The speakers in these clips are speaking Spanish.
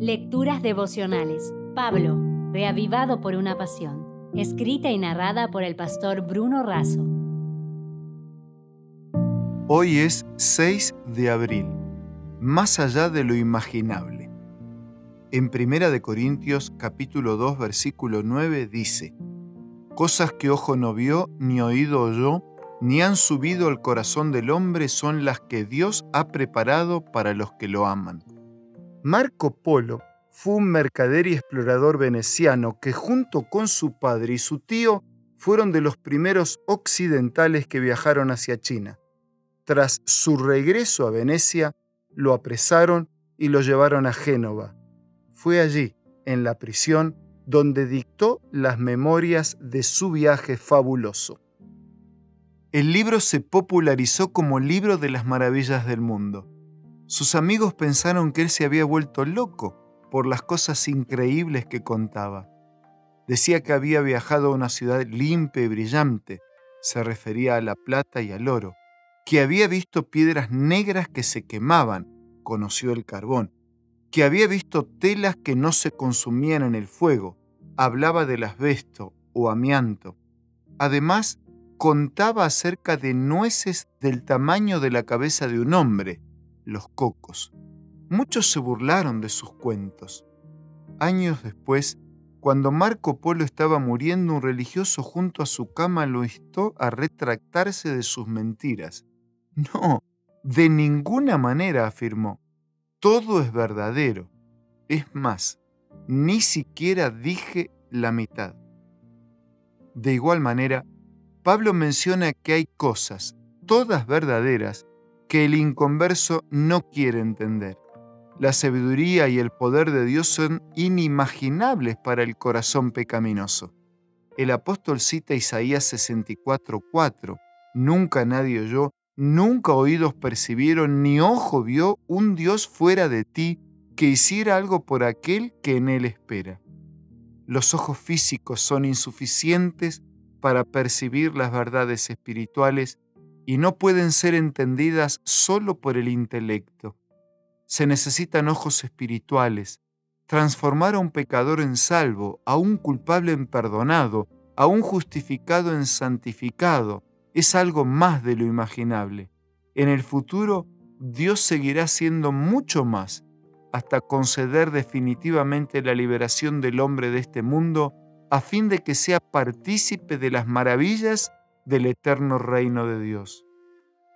Lecturas devocionales. Pablo, reavivado por una pasión. Escrita y narrada por el pastor Bruno Razo. Hoy es 6 de abril. Más allá de lo imaginable. En Primera de Corintios capítulo 2 versículo 9 dice: Cosas que ojo no vio, ni oído oyó, ni han subido al corazón del hombre son las que Dios ha preparado para los que lo aman. Marco Polo fue un mercader y explorador veneciano que junto con su padre y su tío fueron de los primeros occidentales que viajaron hacia China. Tras su regreso a Venecia, lo apresaron y lo llevaron a Génova. Fue allí, en la prisión, donde dictó las memorias de su viaje fabuloso. El libro se popularizó como libro de las maravillas del mundo sus amigos pensaron que él se había vuelto loco por las cosas increíbles que contaba. Decía que había viajado a una ciudad limpia y brillante, se refería a la plata y al oro, que había visto piedras negras que se quemaban, conoció el carbón, que había visto telas que no se consumían en el fuego, hablaba del asbesto o amianto. Además, contaba acerca de nueces del tamaño de la cabeza de un hombre, los cocos. Muchos se burlaron de sus cuentos. Años después, cuando Marco Polo estaba muriendo, un religioso junto a su cama lo instó a retractarse de sus mentiras. No, de ninguna manera, afirmó. Todo es verdadero. Es más, ni siquiera dije la mitad. De igual manera, Pablo menciona que hay cosas, todas verdaderas, que el inconverso no quiere entender. La sabiduría y el poder de Dios son inimaginables para el corazón pecaminoso. El apóstol cita Isaías 64:4. Nunca nadie oyó, nunca oídos percibieron, ni ojo vio un Dios fuera de ti que hiciera algo por aquel que en él espera. Los ojos físicos son insuficientes para percibir las verdades espirituales y no pueden ser entendidas solo por el intelecto. Se necesitan ojos espirituales, transformar a un pecador en salvo, a un culpable en perdonado, a un justificado en santificado, es algo más de lo imaginable. En el futuro, Dios seguirá siendo mucho más, hasta conceder definitivamente la liberación del hombre de este mundo, a fin de que sea partícipe de las maravillas del eterno reino de Dios.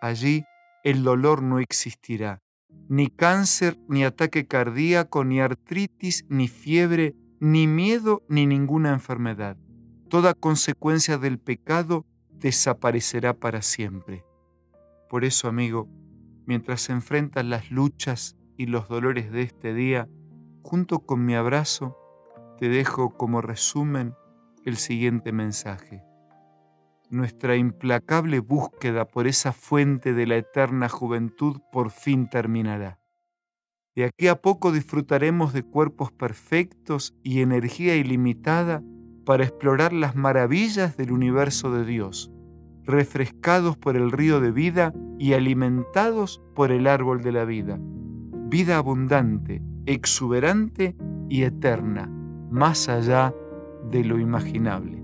Allí el dolor no existirá, ni cáncer, ni ataque cardíaco, ni artritis, ni fiebre, ni miedo, ni ninguna enfermedad. Toda consecuencia del pecado desaparecerá para siempre. Por eso, amigo, mientras enfrentas las luchas y los dolores de este día, junto con mi abrazo, te dejo como resumen el siguiente mensaje nuestra implacable búsqueda por esa fuente de la eterna juventud por fin terminará. De aquí a poco disfrutaremos de cuerpos perfectos y energía ilimitada para explorar las maravillas del universo de Dios, refrescados por el río de vida y alimentados por el árbol de la vida. Vida abundante, exuberante y eterna, más allá de lo imaginable.